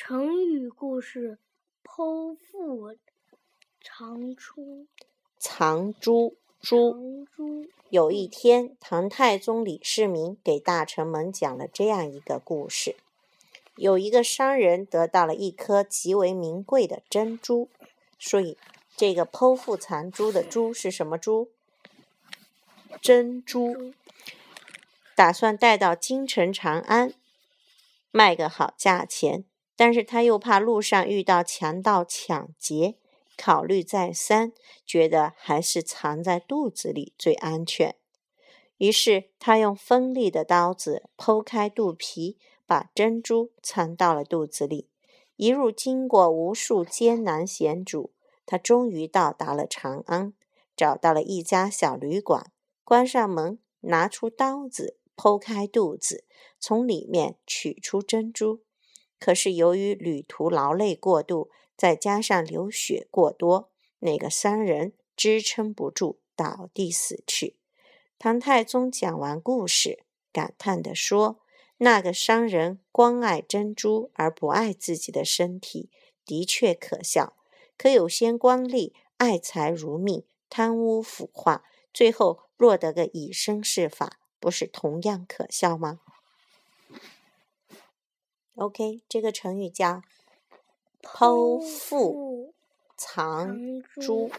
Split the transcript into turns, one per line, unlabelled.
成语故事：剖腹藏珠。
藏珠，珠。有一天，唐太宗李世民给大臣们讲了这样一个故事：有一个商人得到了一颗极为名贵的珍珠，所以这个剖腹藏珠的珠是什么珠？珍珠。打算带到京城长安卖个好价钱。但是他又怕路上遇到强盗抢劫，考虑再三，觉得还是藏在肚子里最安全。于是他用锋利的刀子剖开肚皮，把珍珠藏到了肚子里。一路经过无数艰难险阻，他终于到达了长安，找到了一家小旅馆，关上门，拿出刀子剖开肚子，从里面取出珍珠。可是由于旅途劳累过度，再加上流血过多，那个商人支撑不住，倒地死去。唐太宗讲完故事，感叹地说：“那个商人光爱珍珠而不爱自己的身体，的确可笑。可有些官吏爱财如命，贪污腐化，最后落得个以身试法，不是同样可笑吗？” OK，这个成语叫“剖腹藏珠”。